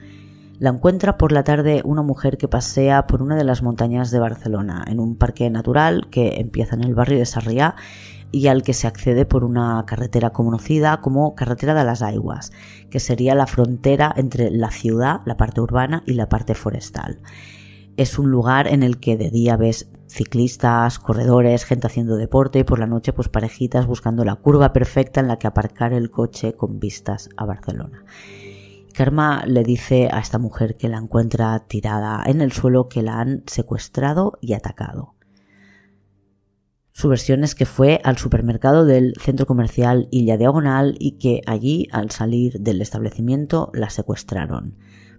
[SPEAKER 1] La encuentra por la tarde una mujer que pasea por una de las montañas de Barcelona, en un parque natural que empieza en el barrio de Sarriá y al que se accede por una carretera conocida como Carretera de las Aguas, que sería la frontera entre la ciudad, la parte urbana, y la parte forestal. Es un lugar en el que de día ves ciclistas, corredores, gente haciendo deporte y por la noche pues parejitas buscando la curva perfecta en la que aparcar el coche con vistas a Barcelona. Karma le dice a esta mujer que la encuentra tirada en el suelo que la han secuestrado y atacado. Su versión es que fue al supermercado del centro comercial Illa Diagonal y que allí, al salir del establecimiento, la secuestraron.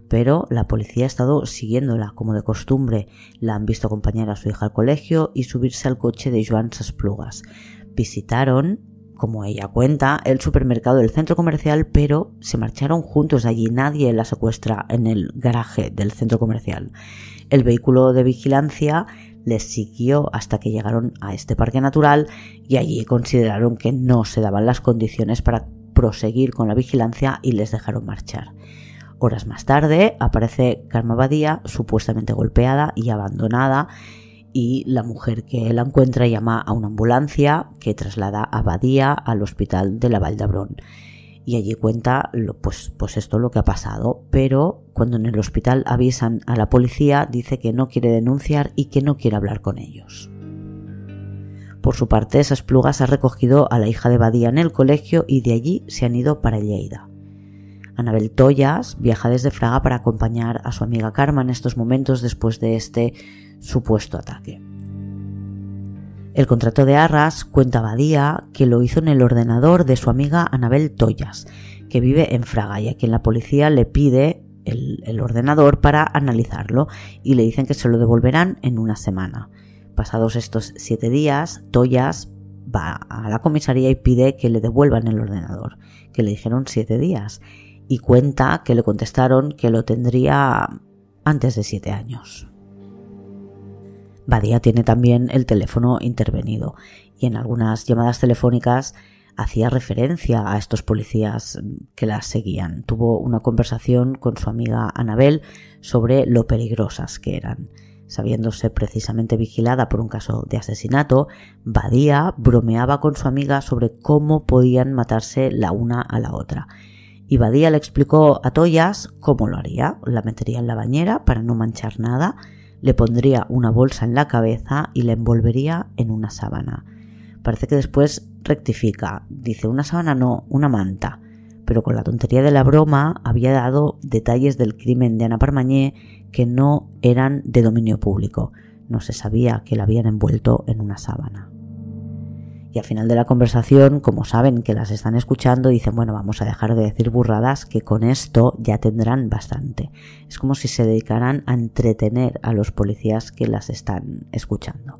[SPEAKER 1] Pero la policía ha estado siguiéndola como de costumbre. La han visto acompañar a su hija al colegio y subirse al coche de Joan Sasplugas. Visitaron como ella cuenta, el supermercado del centro comercial, pero se marcharon juntos allí. Nadie la secuestra en el garaje del centro comercial. El vehículo de vigilancia les siguió hasta que llegaron a este parque natural y allí consideraron que no se daban las condiciones para proseguir con la vigilancia y les dejaron marchar. Horas más tarde aparece Karma Badía supuestamente golpeada y abandonada y la mujer que la encuentra llama a una ambulancia que traslada a Badía al hospital de la Vall d'Hebron y allí cuenta pues, pues esto lo que ha pasado, pero cuando en el hospital avisan a la policía dice que no quiere denunciar y que no quiere hablar con ellos. Por su parte, esas plugas ha recogido a la hija de Badía en el colegio y de allí se han ido para Lleida. Anabel Toyas viaja desde Fraga para acompañar a su amiga Karma en estos momentos después de este supuesto ataque. El contrato de Arras cuenta Badía que lo hizo en el ordenador de su amiga Anabel Toyas, que vive en Fraga y a quien la policía le pide el, ordenador para analizarlo y le dicen que se lo devolverán en una semana. Pasados estos siete días, Toyas va a la comisaría y pide que le devuelvan el ordenador, que le dijeron siete días, y cuenta que le contestaron que lo tendría antes de siete años. Badía tiene también el teléfono intervenido y en algunas llamadas telefónicas hacía referencia a estos policías que la seguían. Tuvo una conversación con su amiga Anabel sobre lo peligrosas que eran. Sabiéndose precisamente vigilada por un caso de asesinato, Badía bromeaba con su amiga sobre cómo podían matarse la una a la otra. Y Badía le explicó a Toyas cómo lo haría. La metería en la bañera para no manchar nada le pondría una bolsa en la cabeza y la envolvería en una sábana. Parece que después rectifica, dice una sábana no, una manta, pero con la tontería de la broma había dado detalles del crimen de Ana Parmañé que no eran de dominio público. No se sabía que la habían envuelto en una sábana. Y al final de la conversación, como saben que las están escuchando, dicen, bueno, vamos a dejar de decir burradas, que con esto ya tendrán bastante. Es como si se dedicaran a entretener a los policías que las están escuchando.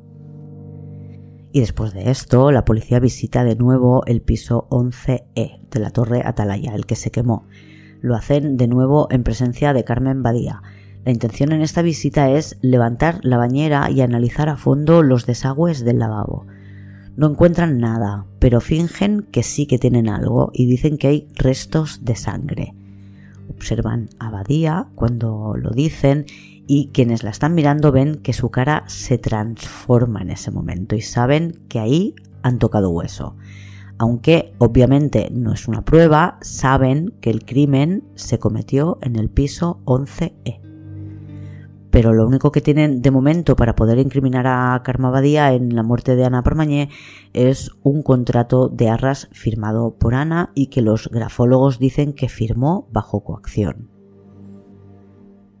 [SPEAKER 1] Y después de esto, la policía visita de nuevo el piso 11E de la torre Atalaya, el que se quemó. Lo hacen de nuevo en presencia de Carmen Badía. La intención en esta visita es levantar la bañera y analizar a fondo los desagües del lavabo. No encuentran nada, pero fingen que sí que tienen algo y dicen que hay restos de sangre. Observan a Badía cuando lo dicen y quienes la están mirando ven que su cara se transforma en ese momento y saben que ahí han tocado hueso. Aunque obviamente no es una prueba, saben que el crimen se cometió en el piso 11E pero lo único que tienen de momento para poder incriminar a Karma Badía en la muerte de Ana Parmañé es un contrato de arras firmado por Ana y que los grafólogos dicen que firmó bajo coacción.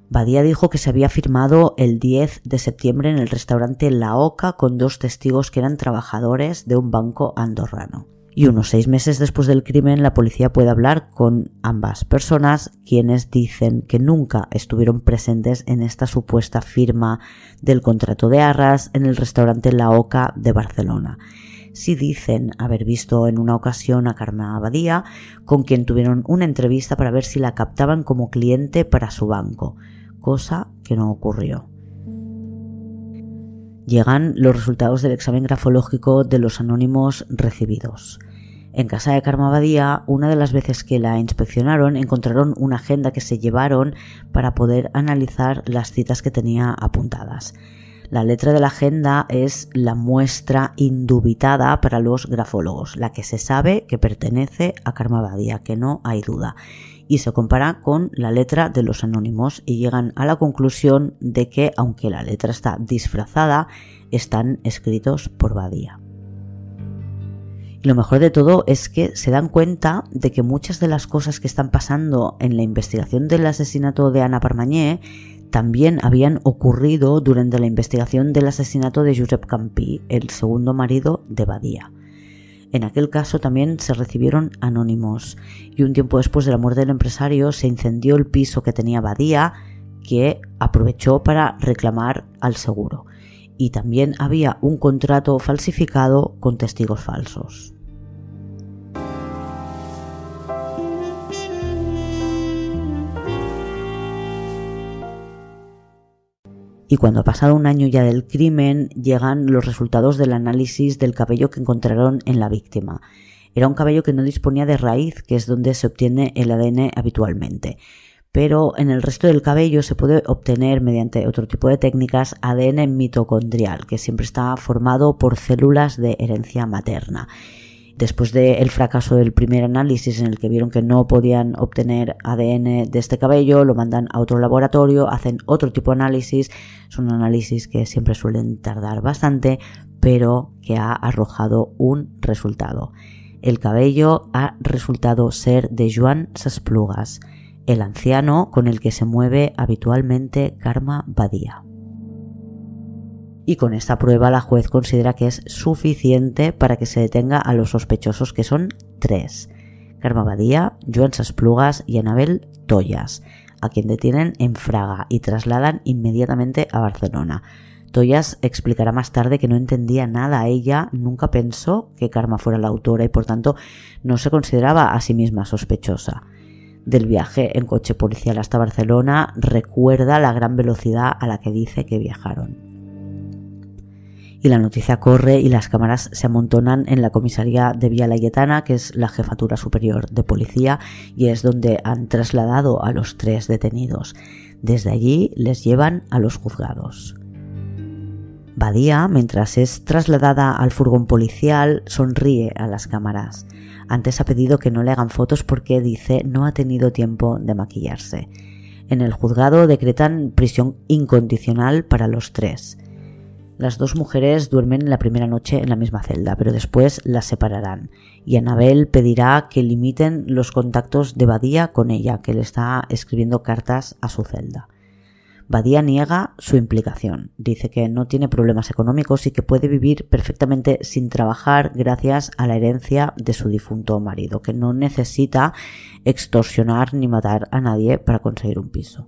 [SPEAKER 1] Badía dijo que se había firmado el 10 de septiembre en el restaurante La Oca con dos testigos que eran trabajadores de un banco andorrano y unos seis meses después del crimen la policía puede hablar con ambas personas quienes dicen que nunca estuvieron presentes en esta supuesta firma del contrato de arras en el restaurante La Oca de Barcelona. Sí dicen haber visto en una ocasión a Carmen Abadía, con quien tuvieron una entrevista para ver si la captaban como cliente para su banco, cosa que no ocurrió llegan los resultados del examen grafológico de los anónimos recibidos. En casa de Karma Badía, una de las veces que la inspeccionaron, encontraron una agenda que se llevaron para poder analizar las citas que tenía apuntadas. La letra de la agenda es la muestra indubitada para los grafólogos, la que se sabe que pertenece a Karma Badía, que no hay duda y se compara con la letra de los anónimos y llegan a la conclusión de que aunque la letra está disfrazada, están escritos por Badía. Y lo mejor de todo es que se dan cuenta de que muchas de las cosas que están pasando en la investigación del asesinato de Ana Parmañé también habían ocurrido durante la investigación del asesinato de Josep Campí, el segundo marido de Badía. En aquel caso también se recibieron anónimos y un tiempo después de la muerte del empresario se incendió el piso que tenía Badía que aprovechó para reclamar al seguro. Y también había un contrato falsificado con testigos falsos. Y cuando ha pasado un año ya del crimen llegan los resultados del análisis del cabello que encontraron en la víctima. Era un cabello que no disponía de raíz, que es donde se obtiene el ADN habitualmente. Pero en el resto del cabello se puede obtener mediante otro tipo de técnicas ADN mitocondrial, que siempre está formado por células de herencia materna después del fracaso del primer análisis en el que vieron que no podían obtener ADN de este cabello, lo mandan a otro laboratorio, hacen otro tipo de análisis, son análisis que siempre suelen tardar bastante, pero que ha arrojado un resultado. El cabello ha resultado ser de Joan Sasplugas, el anciano con el que se mueve habitualmente Karma Badía y con esta prueba la juez considera que es suficiente para que se detenga a los sospechosos que son tres. Carma Badía, Joan Sasplugas y Anabel Toyas, a quien detienen en Fraga y trasladan inmediatamente a Barcelona. Toyas explicará más tarde que no entendía nada. Ella nunca pensó que Karma fuera la autora y por tanto no se consideraba a sí misma sospechosa. Del viaje en coche policial hasta Barcelona recuerda la gran velocidad a la que dice que viajaron y la noticia corre y las cámaras se amontonan en la comisaría de Vía Layetana, que es la jefatura superior de policía, y es donde han trasladado a los tres detenidos. Desde allí les llevan a los juzgados. Badía, mientras es trasladada al furgón policial, sonríe a las cámaras. Antes ha pedido que no le hagan fotos porque dice no ha tenido tiempo de maquillarse. En el juzgado decretan prisión incondicional para los tres. Las dos mujeres duermen la primera noche en la misma celda, pero después las separarán y Anabel pedirá que limiten los contactos de Badía con ella, que le está escribiendo cartas a su celda. Badía niega su implicación, dice que no tiene problemas económicos y que puede vivir perfectamente sin trabajar gracias a la herencia de su difunto marido, que no necesita extorsionar ni matar a nadie para conseguir un piso.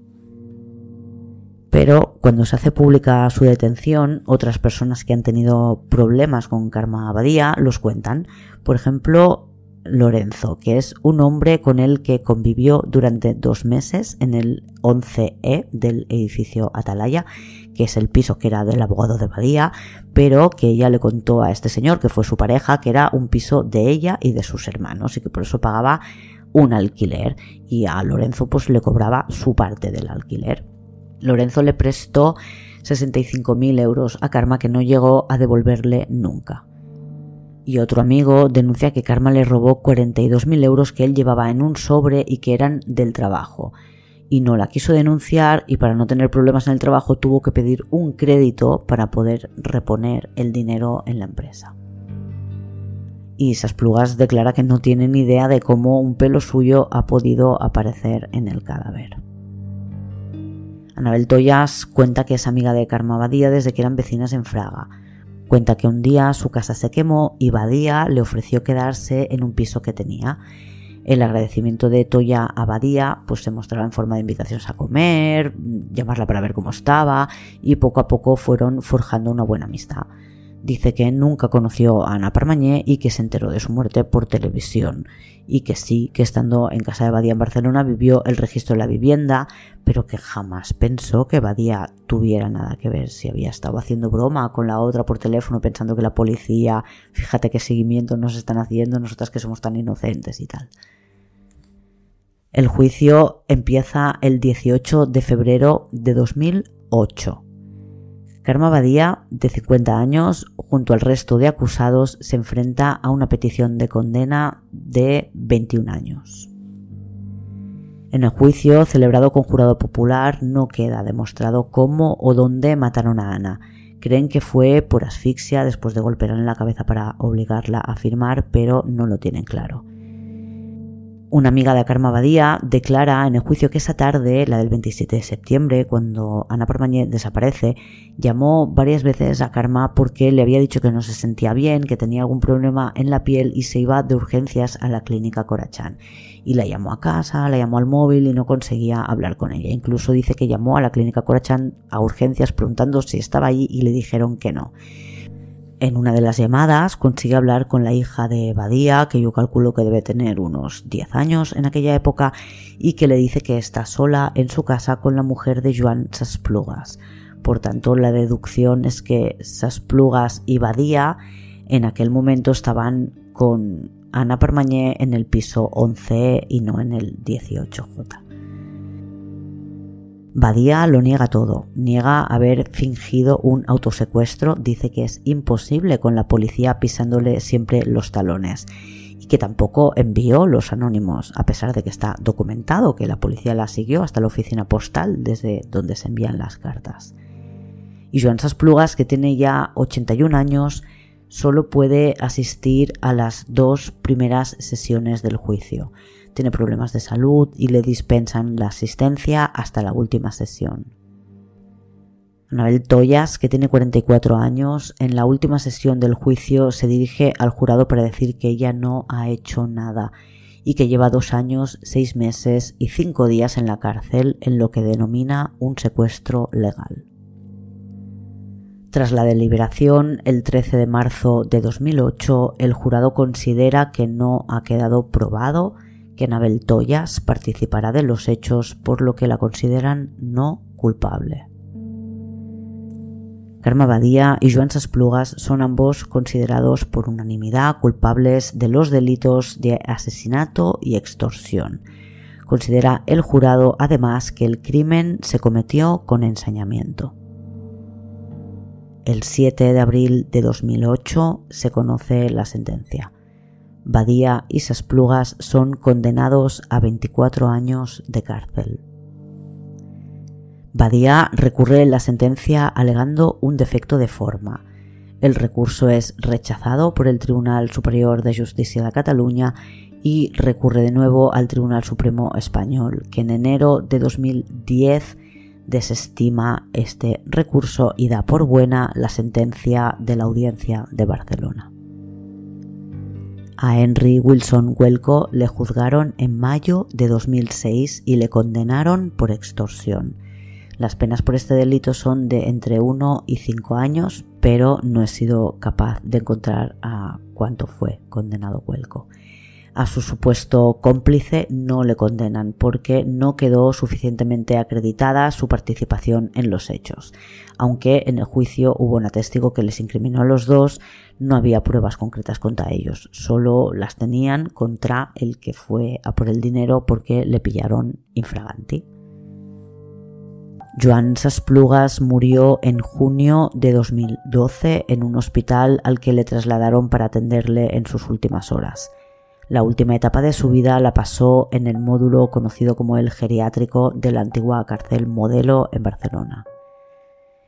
[SPEAKER 1] Pero cuando se hace pública su detención, otras personas que han tenido problemas con Karma Abadía los cuentan. Por ejemplo, Lorenzo, que es un hombre con el que convivió durante dos meses en el 11E del edificio Atalaya, que es el piso que era del abogado de Badía, pero que ella le contó a este señor, que fue su pareja, que era un piso de ella y de sus hermanos y que por eso pagaba un alquiler y a Lorenzo pues le cobraba su parte del alquiler. Lorenzo le prestó 65.000 euros a Karma que no llegó a devolverle nunca. Y otro amigo denuncia que Karma le robó 42.000 euros que él llevaba en un sobre y que eran del trabajo. Y no la quiso denunciar y para no tener problemas en el trabajo tuvo que pedir un crédito para poder reponer el dinero en la empresa. Y Sasplugas declara que no tiene ni idea de cómo un pelo suyo ha podido aparecer en el cadáver. Anabel Toyas cuenta que es amiga de Karma Badía desde que eran vecinas en Fraga. Cuenta que un día su casa se quemó y Badía le ofreció quedarse en un piso que tenía. El agradecimiento de Toya a Badía pues se mostraba en forma de invitaciones a comer, llamarla para ver cómo estaba y poco a poco fueron forjando una buena amistad. Dice que nunca conoció a Ana Parmañé y que se enteró de su muerte por televisión y que sí, que estando en casa de Badía en Barcelona vivió el registro de la vivienda, pero que jamás pensó que Badía tuviera nada que ver, si había estado haciendo broma con la otra por teléfono pensando que la policía, fíjate qué seguimiento nos están haciendo, nosotras que somos tan inocentes y tal. El juicio empieza el 18 de febrero de 2008. Karma Badía, de 50 años, junto al resto de acusados, se enfrenta a una petición de condena de 21 años. En el juicio, celebrado con jurado popular, no queda demostrado cómo o dónde mataron a Ana. Creen que fue por asfixia después de golpearla en la cabeza para obligarla a firmar, pero no lo tienen claro. Una amiga de Karma Badía declara en el juicio que esa tarde, la del 27 de septiembre, cuando Ana Parmañé desaparece, llamó varias veces a Karma porque le había dicho que no se sentía bien, que tenía algún problema en la piel y se iba de urgencias a la clínica Corachán. Y la llamó a casa, la llamó al móvil y no conseguía hablar con ella. Incluso dice que llamó a la clínica Corachán a urgencias preguntando si estaba allí y le dijeron que no. En una de las llamadas consigue hablar con la hija de Badía, que yo calculo que debe tener unos 10 años en aquella época, y que le dice que está sola en su casa con la mujer de Joan Sasplugas. Por tanto, la deducción es que Sasplugas y Badía en aquel momento estaban con Ana Permañé en el piso 11 y no en el 18J. Badía lo niega todo, niega haber fingido un autosecuestro, dice que es imposible con la policía pisándole siempre los talones. Y que tampoco envió los anónimos, a pesar de que está documentado que la policía la siguió hasta la oficina postal desde donde se envían las cartas. Y Joan Sasplugas, que tiene ya 81 años, solo puede asistir a las dos primeras sesiones del juicio tiene problemas de salud y le dispensan la asistencia hasta la última sesión. Anabel Toyas, que tiene 44 años, en la última sesión del juicio se dirige al jurado para decir que ella no ha hecho nada y que lleva dos años, seis meses y cinco días en la cárcel en lo que denomina un secuestro legal. Tras la deliberación, el 13 de marzo de 2008, el jurado considera que no ha quedado probado que Anabel Toyas participará de los hechos por lo que la consideran no culpable. Karma Badía y Joan Sasplugas son ambos considerados por unanimidad culpables de los delitos de asesinato y extorsión. Considera el jurado además que el crimen se cometió con ensañamiento. El 7 de abril de 2008 se conoce la sentencia. Badía y Sasplugas son condenados a 24 años de cárcel. Badía recurre la sentencia alegando un defecto de forma. El recurso es rechazado por el Tribunal Superior de Justicia de Cataluña y recurre de nuevo al Tribunal Supremo Español, que en enero de 2010 desestima este recurso y da por buena la sentencia de la Audiencia de Barcelona. A Henry Wilson Huelco le juzgaron en mayo de 2006 y le condenaron por extorsión. Las penas por este delito son de entre 1 y 5 años, pero no he sido capaz de encontrar a cuánto fue condenado Huelco a su supuesto cómplice no le condenan porque no quedó suficientemente acreditada su participación en los hechos. Aunque en el juicio hubo un testigo que les incriminó a los dos, no había pruebas concretas contra ellos, solo las tenían contra el que fue a por el dinero porque le pillaron infraganti. Joan Sasplugas murió en junio de 2012 en un hospital al que le trasladaron para atenderle en sus últimas horas. La última etapa de su vida la pasó en el módulo conocido como el geriátrico de la antigua cárcel Modelo en Barcelona.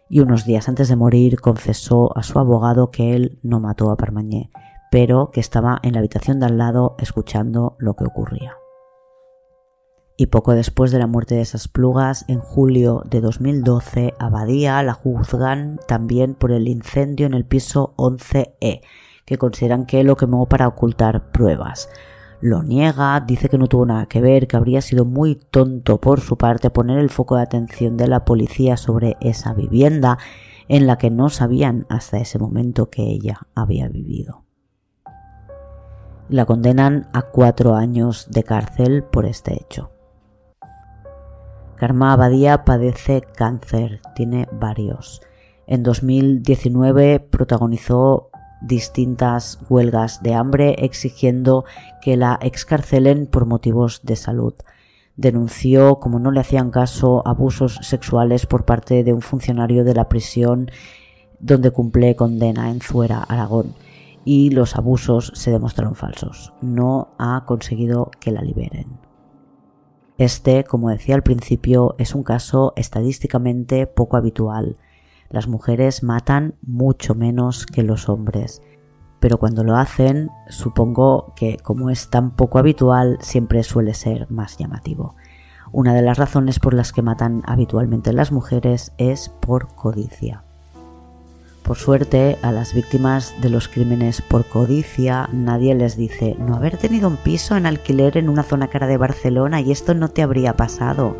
[SPEAKER 1] Y unos días antes de morir confesó a su abogado que él no mató a Parmañé, pero que estaba en la habitación de al lado escuchando lo que ocurría. Y poco después de la muerte de esas plugas, en julio de 2012, Abadía la juzgan también por el incendio en el piso 11E, que consideran que lo quemó para ocultar pruebas. Lo niega, dice que no tuvo nada que ver, que habría sido muy tonto por su parte poner el foco de atención de la policía sobre esa vivienda en la que no sabían hasta ese momento que ella había vivido. La condenan a cuatro años de cárcel por este hecho. Karma Abadía padece cáncer, tiene varios. En 2019 protagonizó distintas huelgas de hambre exigiendo que la excarcelen por motivos de salud. Denunció, como no le hacían caso, abusos sexuales por parte de un funcionario de la prisión donde cumple condena en Zuera, Aragón, y los abusos se demostraron falsos. No ha conseguido que la liberen. Este, como decía al principio, es un caso estadísticamente poco habitual las mujeres matan mucho menos que los hombres. pero cuando lo hacen supongo que como es tan poco habitual siempre suele ser más llamativo. Una de las razones por las que matan habitualmente las mujeres es por codicia. Por suerte, a las víctimas de los crímenes por codicia nadie les dice no haber tenido un piso en alquiler en una zona cara de Barcelona y esto no te habría pasado.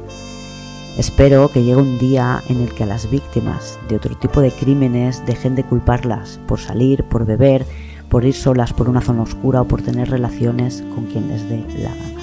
[SPEAKER 1] Espero que llegue un día en el que a las víctimas de otro tipo de crímenes dejen de culparlas por salir, por beber, por ir solas por una zona oscura o por tener relaciones con quien les dé la gana.